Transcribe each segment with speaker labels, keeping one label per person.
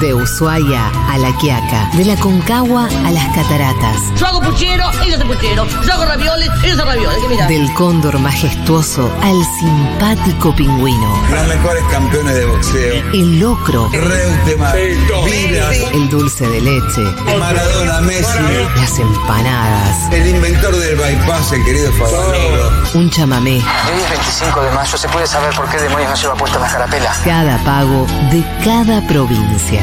Speaker 1: De Ushuaia a La Quiaca, de la Concagua a las Cataratas,
Speaker 2: Yo hago puchero, ella hace puchero. Yo hago ravioles, ella hace ravioles. ¿Qué mira?
Speaker 1: del cóndor majestuoso al simpático pingüino,
Speaker 3: Los mejores campeones de boxeo.
Speaker 1: el locro,
Speaker 3: Reutemann, Vilas,
Speaker 1: el dulce de leche,
Speaker 3: Maradona, Messi,
Speaker 1: las empanadas,
Speaker 3: el inventor del bypass, el querido Favaloro.
Speaker 1: un chamamé,
Speaker 4: El día 25 de mayo se puede saber por qué demonios no lleva puesta la carapela.
Speaker 1: cada pago de cada provincia.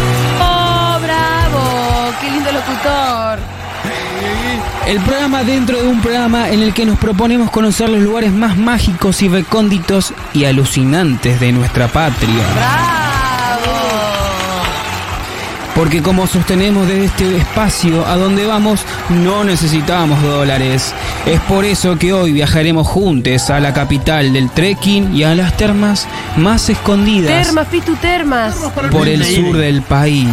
Speaker 5: El programa dentro de un programa en el que nos proponemos conocer los lugares más mágicos y recónditos y alucinantes de nuestra patria.
Speaker 6: ¡Bravo!
Speaker 5: Porque como sostenemos desde este espacio a donde vamos, no necesitamos dólares. Es por eso que hoy viajaremos juntos a la capital del trekking y a las termas más escondidas
Speaker 6: Termas, Pitu Termas.
Speaker 5: por el sur del país.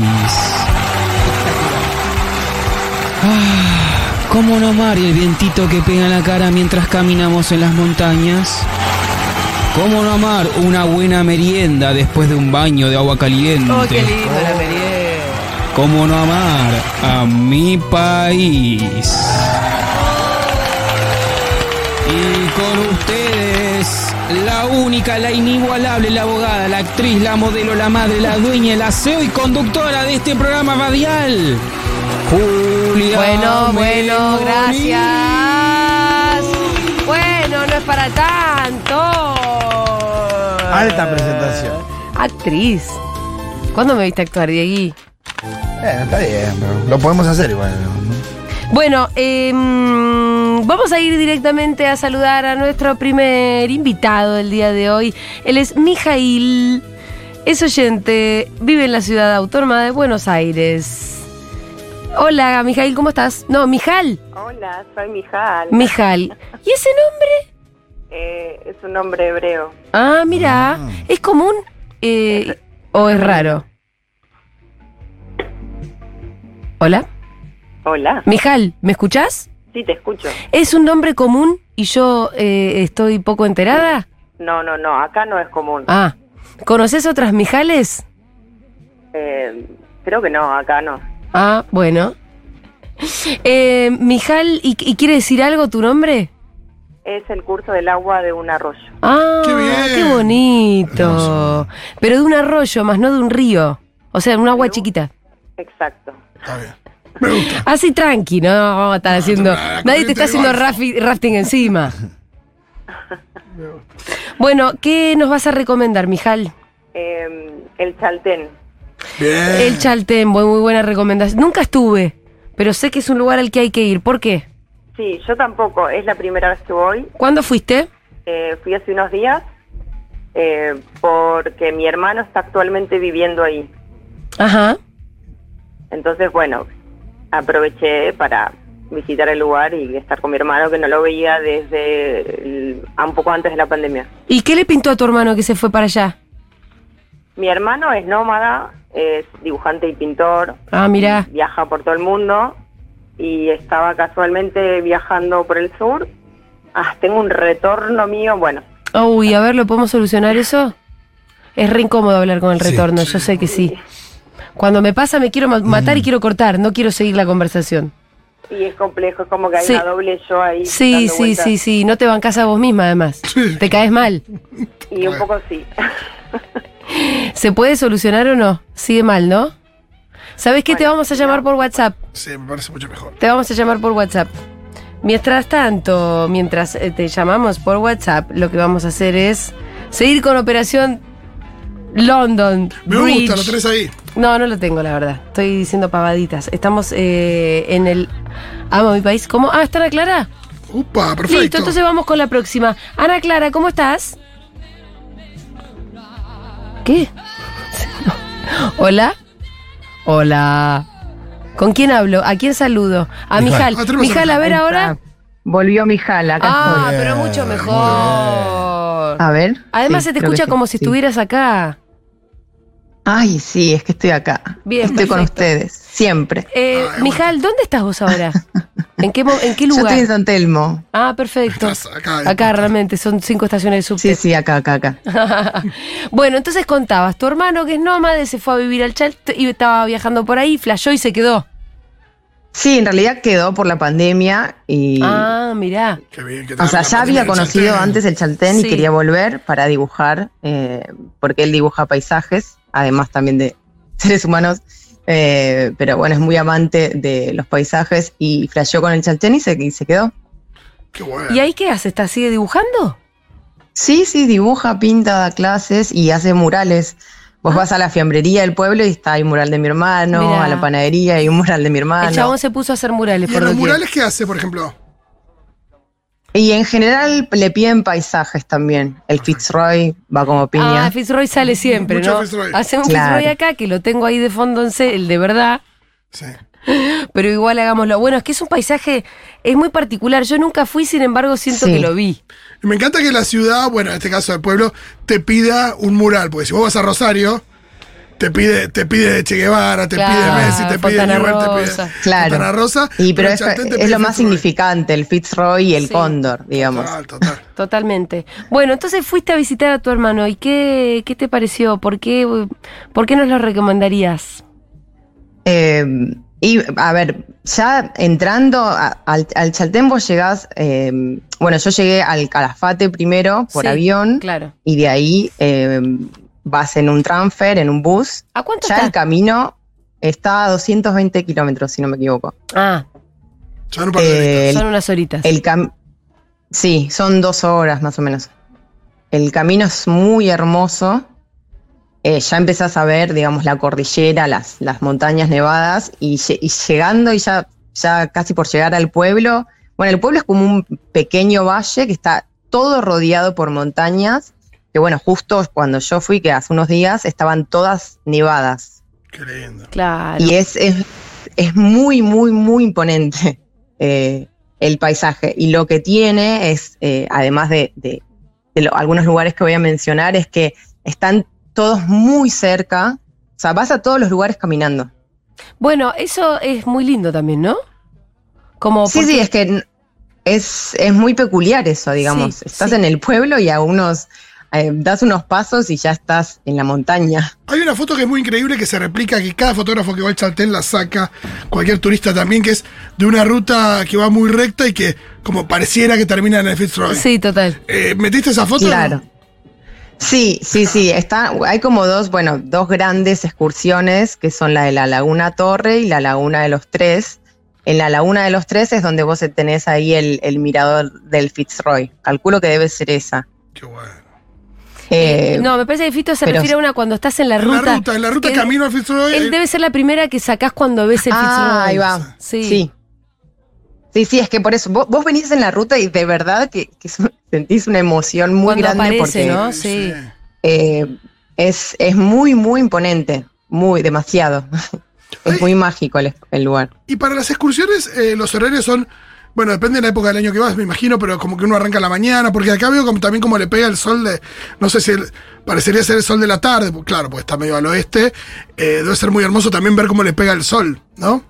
Speaker 5: Ah, ¿Cómo no amar el vientito que pega en la cara mientras caminamos en las montañas? ¿Cómo no amar una buena merienda después de un baño de agua caliente?
Speaker 6: ¡Oh, qué lindo la merienda!
Speaker 5: ¿Cómo no amar a mi país? Y con ustedes, la única, la inigualable, la abogada, la actriz, la modelo, la madre, la dueña, la CEO y conductora de este programa radial, Julia.
Speaker 6: Bueno, bueno, gracias. Bueno, no es para tanto.
Speaker 7: Alta presentación.
Speaker 6: Actriz. ¿Cuándo me viste actuar, Diegui?
Speaker 7: Eh, está bien, pero lo podemos hacer igual.
Speaker 6: Bueno, eh, mm, vamos a ir directamente a saludar a nuestro primer invitado del día de hoy. Él es Mijail, es oyente, vive en la ciudad autónoma de Buenos Aires. Hola, Mijail, ¿cómo estás? No, Mijal.
Speaker 8: Hola, soy Mijal.
Speaker 6: Mijal. ¿Y ese nombre?
Speaker 8: Eh, es un nombre hebreo.
Speaker 6: Ah, mira, ¿es común eh, o es raro? Hola,
Speaker 8: Hola.
Speaker 6: Mijal, ¿me escuchás?
Speaker 8: Sí, te escucho.
Speaker 6: ¿Es un nombre común y yo eh, estoy poco enterada?
Speaker 8: No, no, no, acá no es común.
Speaker 6: Ah, ¿conoces otras Mijales?
Speaker 8: Eh, creo que no, acá no.
Speaker 6: Ah, bueno. Eh, Mijal, ¿y, y quiere decir algo tu nombre?
Speaker 8: Es el curso del agua de un arroyo.
Speaker 6: Ah,
Speaker 9: Qué bien.
Speaker 6: qué bonito. Pero de un arroyo, más no de un río. O sea, un agua chiquita.
Speaker 8: Exacto.
Speaker 9: Está bien. Me gusta.
Speaker 6: Así tranqui, no vamos a estar haciendo. Nadie te está haciendo rafting encima. Bueno, ¿qué nos vas a recomendar, Mijal?
Speaker 8: Eh, el Chaltén.
Speaker 9: Bien.
Speaker 6: El Chaltén, muy, muy buena recomendación. Nunca estuve, pero sé que es un lugar al que hay que ir. ¿Por qué?
Speaker 8: Sí, yo tampoco, es la primera vez que voy.
Speaker 6: ¿Cuándo fuiste?
Speaker 8: Eh, fui hace unos días eh, porque mi hermano está actualmente viviendo ahí.
Speaker 6: Ajá.
Speaker 8: Entonces, bueno, aproveché para visitar el lugar y estar con mi hermano que no lo veía desde el- un poco antes de la pandemia.
Speaker 6: ¿Y qué le pintó a tu hermano que se fue para allá?
Speaker 8: Mi hermano es nómada, es dibujante y pintor,
Speaker 6: Ah, mira.
Speaker 8: viaja por todo el mundo y estaba casualmente viajando por el sur. Ah, tengo un retorno mío, bueno,
Speaker 6: Uy, a ver, ¿lo podemos solucionar eso? Es re incómodo hablar con el retorno, yo sé que sí. Cuando me pasa me quiero ma- matar y quiero cortar, no quiero seguir la conversación.
Speaker 8: y es complejo, es como que hay
Speaker 6: Sí.
Speaker 8: una doble yo ahí.
Speaker 6: Sí,
Speaker 8: dando
Speaker 6: sí,
Speaker 8: vueltas.
Speaker 6: sí, sí, no te bancas a vos misma además. Te caes mal.
Speaker 8: Y un poco sí.
Speaker 6: ¿Se puede solucionar o no? Sigue mal, ¿no? ¿Sabes qué? te vamos a llamar por WhatsApp.
Speaker 9: Sí, me parece mucho mejor.
Speaker 6: Te vamos a llamar por WhatsApp. Mientras tanto, mientras eh, te llamamos por WhatsApp, lo que vamos a hacer es seguir con Operación London.
Speaker 9: Me
Speaker 6: Bridge.
Speaker 9: gusta, lo tenés ahí.
Speaker 6: No, no lo tengo, la verdad. Estoy diciendo pavaditas. Estamos eh, en el. Amo mi país. ¿Cómo? Ah, ¿está Ana Clara?
Speaker 9: Upa, perfecto.
Speaker 6: Listo, entonces vamos con la próxima. Ana Clara, ¿cómo estás? ¿Qué? ¿Hola? Hola. ¿Con quién hablo? ¿A quién saludo? A Mijal.
Speaker 9: Ah,
Speaker 6: Mijal, a ver ahora.
Speaker 10: Volvió Mijal, acá
Speaker 6: Ah, pero mucho mejor.
Speaker 10: A ver.
Speaker 6: Además
Speaker 10: Sí,
Speaker 6: se te escucha
Speaker 10: sí,
Speaker 6: como si estuvieras acá.
Speaker 10: Ay, sí, es que estoy acá.
Speaker 6: Bien,
Speaker 10: Estoy con ustedes, siempre.
Speaker 6: Eh, Mijal, ¿dónde estás vos ahora? ¿En qué, en qué
Speaker 10: Yo
Speaker 6: lugar?
Speaker 10: estoy en San Telmo.
Speaker 6: Ah, perfecto.
Speaker 9: Estás acá.
Speaker 6: Acá realmente son cinco estaciones de subte.
Speaker 10: Sí, sí, acá, acá, acá.
Speaker 6: bueno, entonces contabas, tu hermano que es nómade se fue a vivir al Chal y estaba viajando por ahí, flashó y se quedó.
Speaker 10: Sí, en realidad quedó por la pandemia y...
Speaker 6: Ah, mirá.
Speaker 9: Qué bien, que
Speaker 10: O sea, ya había conocido
Speaker 9: Chaltén.
Speaker 10: antes el Chaltén
Speaker 6: Sí.
Speaker 10: y quería volver para dibujar, eh, porque él dibuja paisajes, además también de seres humanos, eh, pero bueno, es muy amante de los paisajes y flasheó con el Chaltén y se, y se quedó.
Speaker 9: Qué bueno.
Speaker 6: ¿Y ahí qué hace? ¿Está sigue dibujando?
Speaker 10: Sí, sí, dibuja, pinta, da clases y hace murales. Vos vas a la fiambrería del pueblo y está el mural de mi hermano,
Speaker 6: Mirá.
Speaker 10: a la panadería y un mural de mi
Speaker 6: El
Speaker 10: hermano.
Speaker 6: chabón se puso a hacer murales
Speaker 9: ¿Y
Speaker 6: por
Speaker 9: los murales qué hace, por ejemplo?
Speaker 10: Y en general le piden paisajes también. El Fitzroy va como piña.
Speaker 6: Ah, Fitzroy sale siempre,
Speaker 9: Mucho
Speaker 6: ¿no?
Speaker 9: Fitzroy.
Speaker 6: Hace un
Speaker 10: Claro.
Speaker 6: Fitzroy acá que lo tengo ahí de fondo en se- el de verdad,
Speaker 9: Sí.
Speaker 6: pero igual hagámoslo. Bueno, es que es un paisaje, es muy particular. Yo nunca fui, sin embargo, siento
Speaker 10: Sí.
Speaker 6: que lo vi.
Speaker 9: Me encanta que la ciudad, bueno, en este caso el pueblo, te pida un mural. Porque si vos vas a Rosario, te pide, te pide Che Guevara, te
Speaker 6: Claro,
Speaker 9: pide Messi, te pide Newell, te
Speaker 6: Rosa.
Speaker 9: pide
Speaker 10: Claro.
Speaker 9: Fontana Rosa.
Speaker 10: Y pero es, lo más
Speaker 9: Fitzroy.
Speaker 10: significante, el Fitzroy y el
Speaker 6: Sí.
Speaker 10: Cóndor, digamos.
Speaker 9: Total, total.
Speaker 6: Totalmente. Bueno, entonces fuiste a visitar a tu hermano y ¿qué, qué te pareció? ¿Por qué, ¿Por qué nos lo recomendarías?
Speaker 10: Eh, y a ver, ya entrando a- al, al Chaltén vos llegás, eh, bueno, yo llegué al Calafate primero por
Speaker 6: Sí,
Speaker 10: avión
Speaker 6: Claro.
Speaker 10: y de ahí eh, vas en un transfer, en un bus.
Speaker 6: ¿A cuánto
Speaker 10: Ya el camino está a 220 kilómetros, si no me equivoco.
Speaker 6: Ah,
Speaker 9: Son un par de
Speaker 10: Eh,
Speaker 6: son unas horitas.
Speaker 10: El cam sí, son dos horas más o menos. El camino es muy hermoso. Eh, ya empezás a ver, digamos, la cordillera, las, las montañas nevadas y, lle- y llegando y ya, ya casi por llegar al pueblo. Bueno, el pueblo es como un pequeño valle que está todo rodeado por montañas. Que bueno, justo cuando yo fui, que hace unos días, estaban todas nevadas.
Speaker 9: Qué lindo.
Speaker 6: Claro.
Speaker 10: Y es, es, es muy, muy, muy imponente eh, el paisaje. Y lo que tiene es, eh, además de, de- de lo- algunos lugares que voy a mencionar, es que están todos muy cerca. O sea, vas a todos los lugares caminando.
Speaker 6: Bueno, eso es muy lindo también, ¿no? Como
Speaker 10: Sí, sí, es que es, es muy peculiar eso, digamos.
Speaker 6: Sí,
Speaker 10: estás
Speaker 6: sí.
Speaker 10: en el pueblo y a unos, eh, das unos pasos y ya estás en la montaña.
Speaker 9: Hay una foto que es muy increíble que se replica, que cada fotógrafo que va al Chaltén la saca, cualquier turista también, que es de una ruta que va muy recta y que como pareciera que termina en el Fitzroy.
Speaker 6: Sí, total.
Speaker 9: Eh, ¿Metiste esa foto?
Speaker 10: Claro. Sí, sí, sí. Está, hay como dos, bueno, dos grandes excursiones que son la de la Laguna Torre y la Laguna de los Tres. En la Laguna de los Tres es donde vos tenés ahí el, el mirador del Fitzroy. Calculo que debe ser esa.
Speaker 9: Qué bueno.
Speaker 10: Eh,
Speaker 6: no, me parece que Fito se
Speaker 10: pero-
Speaker 6: refiere a una cuando estás en la
Speaker 9: En
Speaker 6: ruta.
Speaker 9: la ruta, en la ruta camino al Fitzroy.
Speaker 6: Él debe ser la primera que sacás cuando ves el
Speaker 10: ah,
Speaker 6: Fitzroy.
Speaker 10: ahí va.
Speaker 6: Sí.
Speaker 10: Sí. Sí, sí, es que por eso vos, vos venís en la ruta y de verdad que, que sentís una emoción muy
Speaker 6: Cuando
Speaker 10: grande
Speaker 6: aparece,
Speaker 10: porque
Speaker 6: ¿no? Sí.
Speaker 10: eh, es, es muy, muy imponente. Muy, demasiado. Es muy mágico el, el lugar.
Speaker 9: Y para las excursiones, eh, los horarios son. Bueno, depende de la época del año que vas, me imagino, pero como que uno arranca a la mañana, porque acá veo como, también como le pega el sol de. No sé si el- parecería ser el sol de la tarde, pues, claro, pues está medio al oeste. eh, debe ser muy hermoso también ver cómo le pega el sol, ¿no?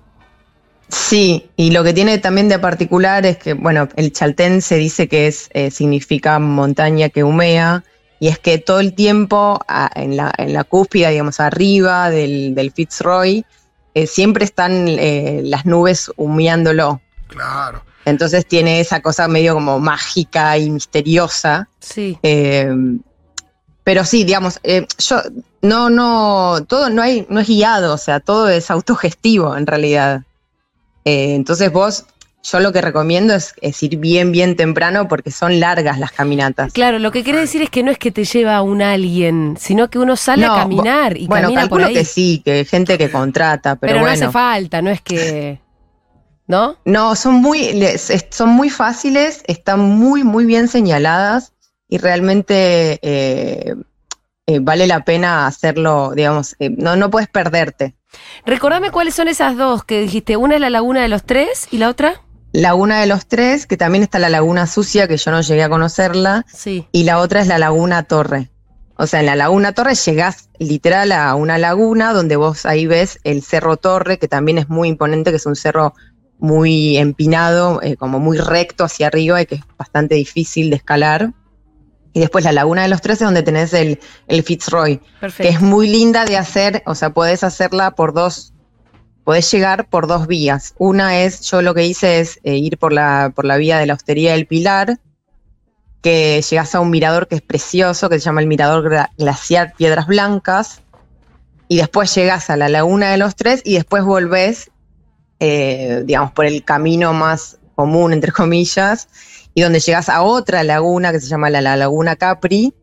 Speaker 10: Sí, y lo que tiene también de particular es que, bueno, el chaltén se dice que es, eh, significa montaña que humea, y es que todo el tiempo a- en, la, en la cúspide, digamos, arriba del, del Fitzroy, eh, siempre están eh, las nubes humeándolo.
Speaker 9: Claro.
Speaker 10: Entonces tiene esa cosa medio como mágica y misteriosa.
Speaker 6: Sí.
Speaker 10: Eh, pero sí, digamos, eh, yo no, no, todo no hay, no es guiado, o sea, todo es autogestivo en realidad. Eh, entonces vos, yo lo que recomiendo es, es ir bien, bien temprano porque son largas las caminatas.
Speaker 6: Claro, lo que querés decir es que no es que te lleva un alguien, sino que uno sale
Speaker 10: No,
Speaker 6: a caminar y
Speaker 10: bueno,
Speaker 6: camina por
Speaker 10: calculo
Speaker 6: ahí.
Speaker 10: que sí, que hay gente que contrata, pero,
Speaker 6: pero no
Speaker 10: bueno.
Speaker 6: hace falta, no es que. ¿No?
Speaker 10: No, son muy, son muy fáciles, están muy, muy bien señaladas y realmente eh, eh, vale la pena hacerlo, digamos, eh, no, no puedes perderte.
Speaker 6: Recordame cuáles son esas dos que dijiste. Una es la Laguna de los Tres y la otra.
Speaker 10: Laguna de los Tres, que también está la Laguna Sucia, que yo no llegué a conocerla.
Speaker 6: Sí.
Speaker 10: Y la otra es la Laguna Torre. O sea, en la Laguna Torre llegás literal a una laguna donde vos ahí ves el Cerro Torre, que también es muy imponente, que es un cerro muy empinado, eh, como muy recto hacia arriba y que es bastante difícil de escalar. Y después la Laguna de los Tres es donde tenés el, el Fitzroy,
Speaker 6: Perfecto.
Speaker 10: que es muy linda de hacer, o sea, podés hacerla por dos, podés llegar por dos vías. Una es, yo lo que hice es eh, ir por la, por la vía de la Hostería del Pilar, que llegas a un mirador que es precioso, que se llama el Mirador Glaciar Piedras Blancas, y después llegas a la Laguna de los Tres y después volvés, eh, digamos, por el camino más común, entre comillas, y donde llegas a otra laguna que se llama la, la Laguna Capri,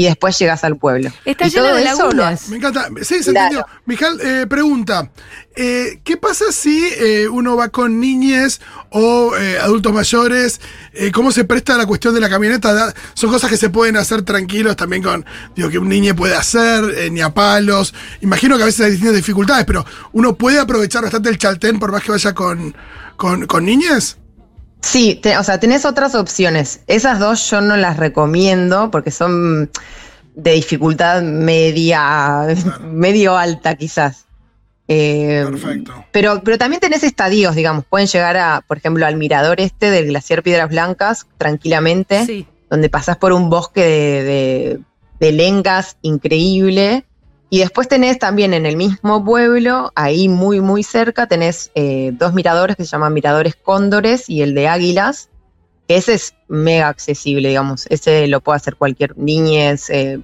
Speaker 10: y después llegas al pueblo.
Speaker 6: Está
Speaker 10: Y
Speaker 6: lleno
Speaker 10: todo
Speaker 6: de
Speaker 10: eso
Speaker 6: lagunas.
Speaker 9: Me encanta. Sí, se
Speaker 10: Claro.
Speaker 9: entendió. Mijal, eh, pregunta. eh, ¿Qué pasa si eh, uno va con niñes o eh, adultos mayores? Eh, ¿Cómo se presta la cuestión de la camioneta? Son cosas que se pueden hacer tranquilos también con, digo, que un niño puede hacer, eh, ni a palos. Imagino que a veces hay distintas dificultades, pero uno puede aprovechar bastante el chaltén por más que vaya con, con, con niñes.
Speaker 10: Sí, te- o sea, tenés otras opciones. Esas dos yo no las recomiendo porque son de dificultad media, medio alta quizás. Eh,
Speaker 9: Perfecto.
Speaker 10: Pero, pero también tenés estadios, digamos. Pueden llegar a, por ejemplo, al mirador este del glaciar Piedras Blancas tranquilamente,
Speaker 6: Sí.
Speaker 10: donde pasás por un bosque de, de- de lengas increíble. Y después tenés también en el mismo pueblo, ahí muy, muy cerca, tenés eh, dos miradores que se llaman Miradores Cóndores y el de Águilas, que ese es mega accesible, digamos. Ese lo puede hacer cualquier niñez, eh,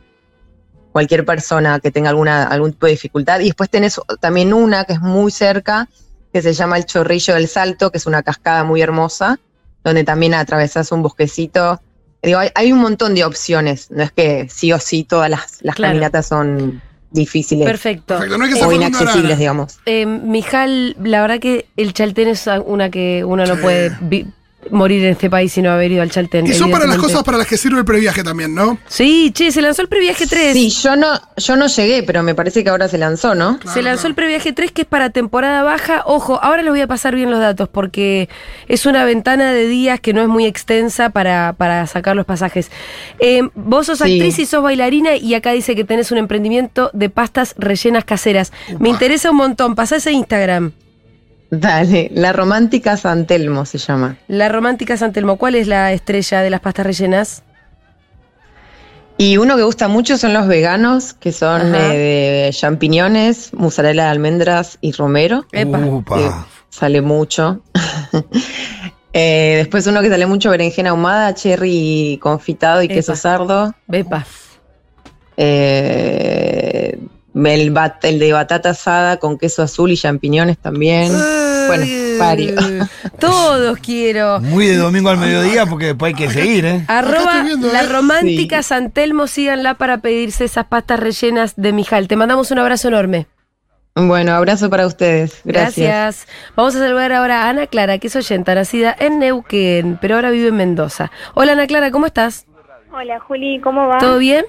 Speaker 10: cualquier persona que tenga alguna, algún tipo de dificultad. Y después tenés también una que es muy cerca, que se llama el Chorrillo del Salto, que es una cascada muy hermosa, donde también atravesás un bosquecito. Digo, hay, hay un montón de opciones, no es que sí o sí todas las, las
Speaker 6: Claro.
Speaker 10: caminatas son difíciles
Speaker 6: Perfecto.
Speaker 9: Perfecto. No hay que ser
Speaker 10: o inaccesibles, digamos.
Speaker 6: Eh, Mijal, la verdad que el Chaltén es una que uno no
Speaker 9: Sí.
Speaker 6: puede vi- morir en este país si no haber ido al Chaltén.
Speaker 9: Y son para las cosas para las que sirve el previaje también, ¿no?
Speaker 6: Sí, che, se lanzó el previaje 3.
Speaker 10: Sí, yo no, yo no llegué, pero me parece que ahora se lanzó, ¿no?
Speaker 6: Se lanzó el previaje 3 que es para temporada baja. Ojo, ahora les voy a pasar bien los datos porque es una ventana de días que no es muy extensa para, para sacar los pasajes. Eh, vos sos
Speaker 10: Sí.
Speaker 6: actriz y sos bailarina y acá dice que tenés un emprendimiento de pastas rellenas caseras. Me interesa un montón. Pasá ese Instagram.
Speaker 10: Dale, la romántica San Telmo se llama.
Speaker 6: La Romántica Santelmo. ¿Cuál es la estrella de las pastas rellenas?
Speaker 10: Y uno que gusta mucho son los veganos, que son eh, de champiñones, mozzarella de almendras y romero.
Speaker 6: Epa.
Speaker 10: Que sale mucho. Eh, después uno que sale mucho, berenjena ahumada, cherry confitado y
Speaker 6: Epa.
Speaker 10: queso sardo.
Speaker 6: Epa.
Speaker 10: Eh, el, bat- el de batata asada con queso azul y champiñones también. Bueno, varios.
Speaker 6: Todos quiero.
Speaker 7: Muy de domingo al mediodía porque después hay que seguir, ¿eh?
Speaker 6: Arroba la
Speaker 9: ¿eh?
Speaker 6: romántica
Speaker 10: Sí.
Speaker 6: Santelmo, síganla para pedirse esas pastas rellenas de Mijal. Te mandamos un abrazo enorme.
Speaker 10: Bueno, abrazo para ustedes. Gracias.
Speaker 6: Vamos a saludar ahora a Ana Clara, que es oyenta, nacida en Neuquén, pero ahora vive en Mendoza. Hola Ana Clara, ¿cómo estás?
Speaker 11: Hola Juli, ¿cómo va?
Speaker 6: ¿Todo bien?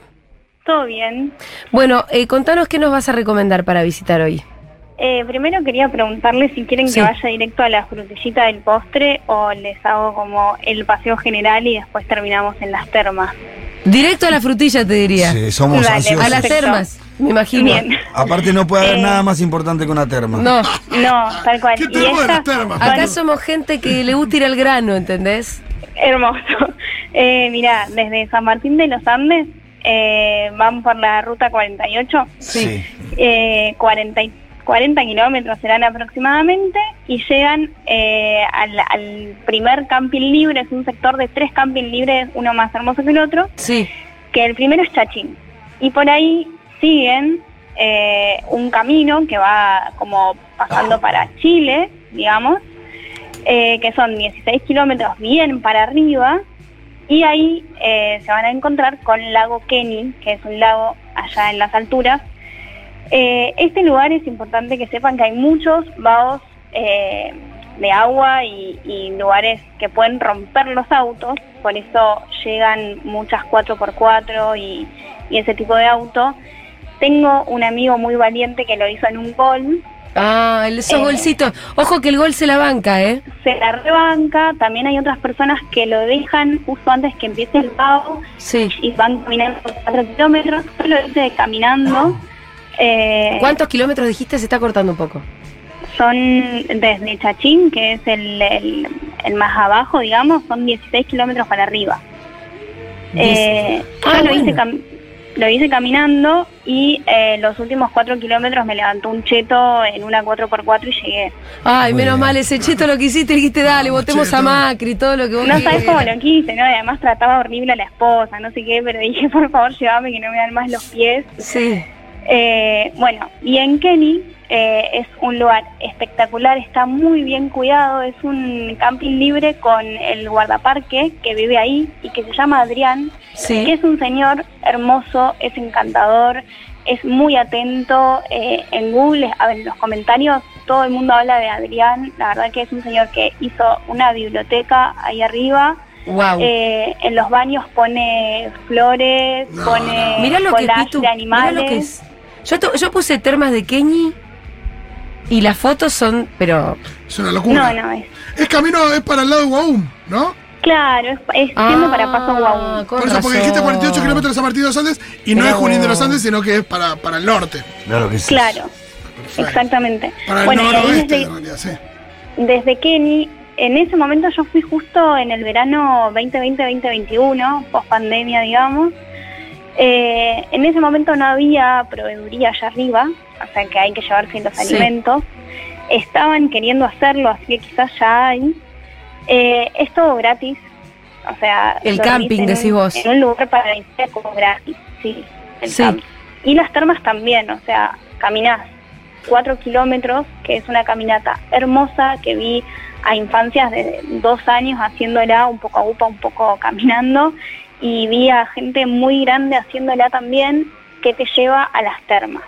Speaker 11: Todo bien.
Speaker 6: Bueno, eh, contanos qué nos vas a recomendar para visitar hoy.
Speaker 11: Eh, primero quería preguntarles si quieren
Speaker 6: Sí.
Speaker 11: que vaya directo a la frutillita del postre o les hago como el paseo general y después terminamos en las termas.
Speaker 6: Directo a la frutilla, te diría.
Speaker 7: Sí, somos
Speaker 11: Dale,
Speaker 7: ansiosos.
Speaker 6: A las termas, me imagino.
Speaker 11: Bien.
Speaker 7: Aparte no puede haber
Speaker 11: Eh,
Speaker 7: nada más importante que una terma.
Speaker 6: No,
Speaker 11: No, tal cual.
Speaker 9: ¿Qué
Speaker 11: Y
Speaker 9: termo de las
Speaker 11: estas
Speaker 9: termas?
Speaker 11: son
Speaker 6: acá somos gente que le gusta ir al grano, ¿entendés?
Speaker 11: hermoso. Eh, mira, desde San Martín de los Andes eh, van por la ruta 48.
Speaker 7: Sí.
Speaker 11: eh, 40, y- 40 kilómetros serán aproximadamente y llegan eh, al, al primer camping libre, es un sector de tres camping libres, uno más hermoso que el otro,
Speaker 6: Sí.
Speaker 11: que el primero es Chachín. Y por ahí siguen eh, un camino que va como pasando para Chile, digamos, eh, que son 16 kilómetros bien para arriba, y ahí eh, se van a encontrar con el lago Kenny, que es un lago allá en las alturas. Eh, este lugar es importante que sepan que hay muchos vagos eh, de agua y, lugares que pueden romper los autos, por eso llegan muchas 4x4 y, y ese tipo de auto. Tengo un amigo muy valiente que lo hizo en un gol,
Speaker 6: Ah, el- esos
Speaker 11: Eh.
Speaker 6: golcitos. Ojo que el gol se la banca, ¿eh?
Speaker 11: se la rebanca, también hay otras personas que lo dejan justo antes que empiece el pago
Speaker 6: Sí.
Speaker 11: y van caminando por 4 kilómetros, yo lo hice caminando. eh,
Speaker 6: ¿Cuántos kilómetros dijiste? Se está cortando un poco.
Speaker 11: Son desde Chachín, que es el, el- el más abajo, digamos, son 16 kilómetros para arriba. Eh, yo
Speaker 6: Ah,
Speaker 11: lo, hice
Speaker 6: bueno.
Speaker 11: Lo hice caminando y eh, los últimos 4 kilómetros me levantó un cheto en una 4x4 y llegué.
Speaker 6: Ay,
Speaker 7: Muy
Speaker 6: menos
Speaker 7: bien.
Speaker 6: mal, ese cheto lo que hiciste, dijiste, dale, votemos a. Macri, todo lo que vos
Speaker 11: No sabes cómo lo quise, ¿no? Además trataba horrible a la esposa, no sé qué, pero dije, por favor, llévame que no me dan más los pies.
Speaker 6: Sí.
Speaker 11: Eh, bueno, y en Kenny eh, es un lugar espectacular, está muy bien cuidado, es un camping libre con el guardaparque que vive ahí y que se llama Adrián,
Speaker 6: Sí.
Speaker 11: que es un señor hermoso, es encantador, es muy atento. eh, en Google, a ver, en los comentarios, todo el mundo habla de Adrián, la verdad que es un señor que hizo una biblioteca ahí arriba.
Speaker 6: Wow.
Speaker 11: Eh, en los baños pone flores,
Speaker 9: No,
Speaker 11: pone
Speaker 6: Mirá lo que Pitu,
Speaker 11: de animales.
Speaker 6: lo que es. Yo, to- yo puse termas de Kenny y las fotos son, pero
Speaker 9: Es una locura.
Speaker 11: No, no, es.
Speaker 9: Es camino, es para el lado de Guaum, ¿no?
Speaker 11: Claro, es, es yendo para Paso
Speaker 6: Ah, con
Speaker 9: Por eso, porque dijiste
Speaker 6: razón.
Speaker 9: 48 kilómetros a Martín de los Andes y no es Junín de los Andes, sino que es para, para el norte.
Speaker 7: Claro que sí.
Speaker 11: Claro,
Speaker 9: Perfecto.
Speaker 11: exactamente.
Speaker 9: Para el
Speaker 11: bueno,
Speaker 9: noroeste,
Speaker 11: desde,
Speaker 9: en realidad, sí.
Speaker 11: desde Kenny, en ese momento yo fui justo en el verano 2020-2021, post pandemia, digamos. Eh, en ese momento no había proveeduría allá arriba, o sea que hay que llevarse los
Speaker 6: Sí.
Speaker 11: alimentos. Estaban queriendo hacerlo, así que quizás ya hay. Eh, es todo gratis. O sea,
Speaker 6: El camping,
Speaker 11: en
Speaker 6: decís vos.
Speaker 11: En un lugar para limpiar como gratis, sí. El
Speaker 6: Sí.
Speaker 11: camping. Y las termas también, o sea, caminás cuatro kilómetros, que es una caminata hermosa que vi a infancias de dos años haciéndola un poco a upa, un poco caminando, y vi a gente muy grande haciéndola también, que te lleva a las termas.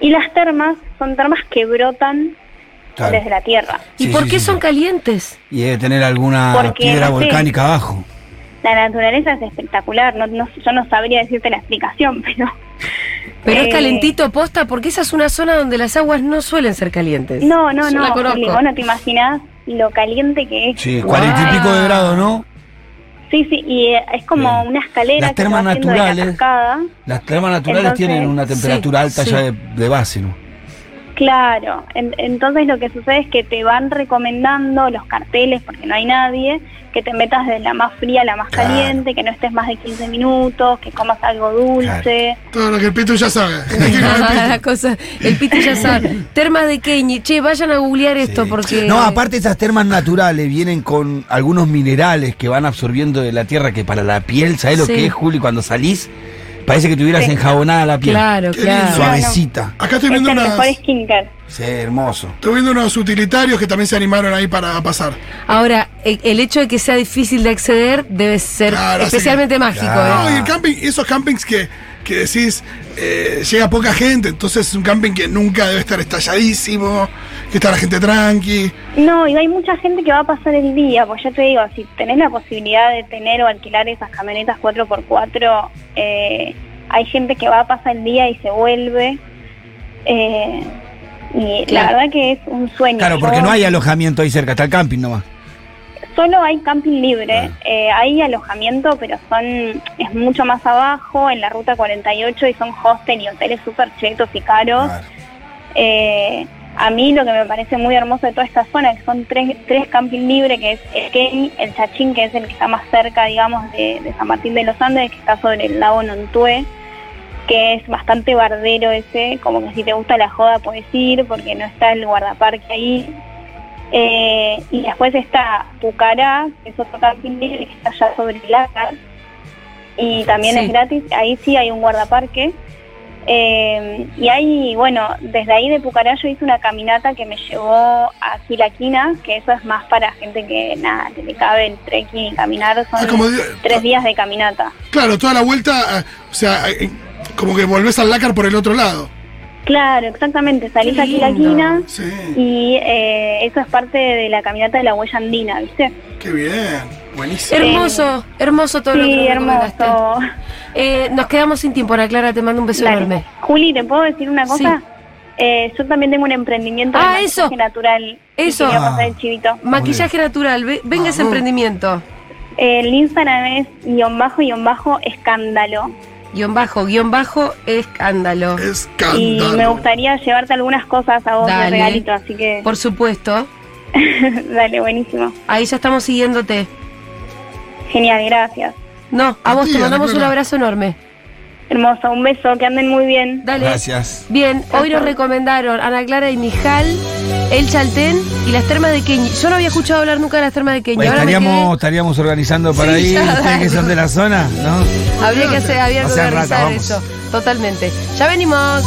Speaker 11: Y las termas son termas que brotan
Speaker 7: Claro.
Speaker 11: desde la tierra.
Speaker 6: ¿Y
Speaker 7: Sí,
Speaker 6: por
Speaker 7: sí,
Speaker 6: qué
Speaker 7: sí,
Speaker 6: son
Speaker 7: sí.
Speaker 6: calientes?
Speaker 7: Y debe tener alguna
Speaker 11: Porque,
Speaker 7: piedra volcánica abajo.
Speaker 11: La naturaleza es espectacular, no, no- yo no sabría decirte la explicación, pero...
Speaker 6: Pero es
Speaker 11: Eh,
Speaker 6: calentito posta porque esa es una zona donde las aguas no suelen ser calientes.
Speaker 11: No, no,
Speaker 6: Yo la
Speaker 11: no,
Speaker 6: conozco.
Speaker 11: Juli, vos no te imaginás lo caliente que es.
Speaker 7: Sí, cuarenta y pico de grados, ¿no?
Speaker 11: Sí, sí, y eh, es como
Speaker 7: Bien.
Speaker 11: una escalera
Speaker 7: Las
Speaker 11: que
Speaker 7: termas
Speaker 11: va haciendo de la
Speaker 7: naturales.
Speaker 11: cascada.
Speaker 7: Las termas naturales
Speaker 11: Entonces,
Speaker 7: tienen una temperatura
Speaker 6: sí,
Speaker 7: alta
Speaker 6: sí.
Speaker 7: ya de, de base, ¿no?
Speaker 11: Claro, en- entonces lo que sucede es que te van recomendando los carteles, porque no hay nadie, que te metas de la más fría a la más
Speaker 7: Claro.
Speaker 11: caliente, que no estés más de 15 minutos, que comas algo dulce.
Speaker 9: Todo lo que el Pitu ya sabe.
Speaker 6: Cosa, el pito ya sabe. Termas de Kenny. Che, vayan a googlear esto
Speaker 7: Sí.
Speaker 6: porque.
Speaker 7: No, aparte esas termas naturales vienen con algunos minerales que van absorbiendo de la tierra que para la piel, ¿sabes lo que es, Juli? Cuando salís, parece que tuvieras enjabonada la piel.
Speaker 6: Claro,
Speaker 9: Qué
Speaker 6: claro.
Speaker 9: lindo.
Speaker 7: Suavecita.
Speaker 9: Acá estoy
Speaker 11: Es
Speaker 9: viendo unas,
Speaker 11: mejor skincare.
Speaker 7: Sí, hermoso.
Speaker 9: estoy viendo unos utilitarios que también se animaron ahí para pasar.
Speaker 6: Ahora, e- el hecho de que sea difícil de acceder debe ser
Speaker 9: Claro,
Speaker 6: especialmente
Speaker 9: sí.
Speaker 6: mágico.
Speaker 7: Claro.
Speaker 6: ¿eh?
Speaker 9: No, y el camping, esos campings que, que decís, eh, llega poca gente, entonces es un camping que nunca debe estar estalladísimo, que está la gente tranqui.
Speaker 11: No, y hay mucha gente que va a pasar el día, pues ya te digo, si tenés la posibilidad de tener o alquilar esas camionetas 4x4, eh, hay gente que va a pasar el día y se vuelve. eh, y la verdad que es un sueño.
Speaker 7: Claro, porque
Speaker 11: Yo-
Speaker 7: no hay alojamiento ahí cerca, está el camping nomás.
Speaker 11: Solo hay camping libre, eh, hay alojamiento, pero son es mucho más abajo, en la ruta 48, y son hostel y hoteles súper chetos y caros. Eh, a mí lo que me parece muy hermoso de toda esta zona, que son tres, tres camping libres, que es el Kenny, el Chachín, que es el que está más cerca, digamos, de, de San Martín de los Andes, que está sobre el lago Nontué, que es bastante bardero ese, como que si te gusta la joda puedes ir, porque no está el guardaparque ahí. Eh, y después está Pucará, que es otro camping libre que está allá sobre el Lácar, y también
Speaker 6: Sí.
Speaker 11: es gratis, ahí sí hay un guardaparque. Eh, y ahí, bueno, desde ahí de Pucará yo hice una caminata que me llevó a Quilaquina, que eso es más para gente que nada, que le cabe el trekking y caminar, son
Speaker 9: Ah, como
Speaker 11: tres días de caminata.
Speaker 9: Claro, toda la vuelta, eh, o sea, eh, como que volvés al lácar por el otro lado.
Speaker 11: Claro, exactamente, salís
Speaker 6: Qué
Speaker 11: a
Speaker 6: lindo.
Speaker 11: Quilaquina
Speaker 9: Sí,
Speaker 11: y eh, eso es parte de la caminata de la huella andina, ¿viste?
Speaker 9: qué bien. Buenísimo.
Speaker 6: Hermoso, hermoso todo lo
Speaker 11: Sí,
Speaker 6: que
Speaker 11: hermoso.
Speaker 6: Eh, nos quedamos sin tiempo, Ana Clara, te mando un beso
Speaker 11: Dale.
Speaker 6: enorme.
Speaker 11: Juli, ¿te puedo decir una cosa? Eh, yo también tengo un emprendimiento de
Speaker 6: Ah,
Speaker 11: maquillaje
Speaker 6: eso.
Speaker 11: natural. y
Speaker 6: Eso.
Speaker 11: Quería pasar el chivito.
Speaker 6: Maquillaje natural, ve- venga ese emprendimiento.
Speaker 11: El Instagram es guion bajo, guion bajo, escándalo.
Speaker 6: Guión bajo, guion bajo, escándalo.
Speaker 11: Y me gustaría llevarte algunas cosas a vos de regalito, así que
Speaker 6: Por supuesto.
Speaker 11: dale, buenísimo.
Speaker 6: Ahí ya estamos siguiéndote.
Speaker 11: Genial, gracias.
Speaker 6: No, a vos
Speaker 11: Sí,
Speaker 6: te mandamos un abrazo enorme.
Speaker 11: Hermoso, un beso, que anden muy bien.
Speaker 6: Dale.
Speaker 7: Gracias.
Speaker 6: Bien, hoy nos recomendaron Ana Clara y Mijal, El Chaltén y las termas de Queñi. Yo no había escuchado hablar nunca de las termas de Queñi.
Speaker 7: Bueno, estaríamos, estaríamos organizando para
Speaker 6: Sí,
Speaker 7: ir,
Speaker 6: ya,
Speaker 7: ustedes que son de la zona, ¿no?
Speaker 6: habría que hacer, había que organizar eso. Totalmente. Ya venimos.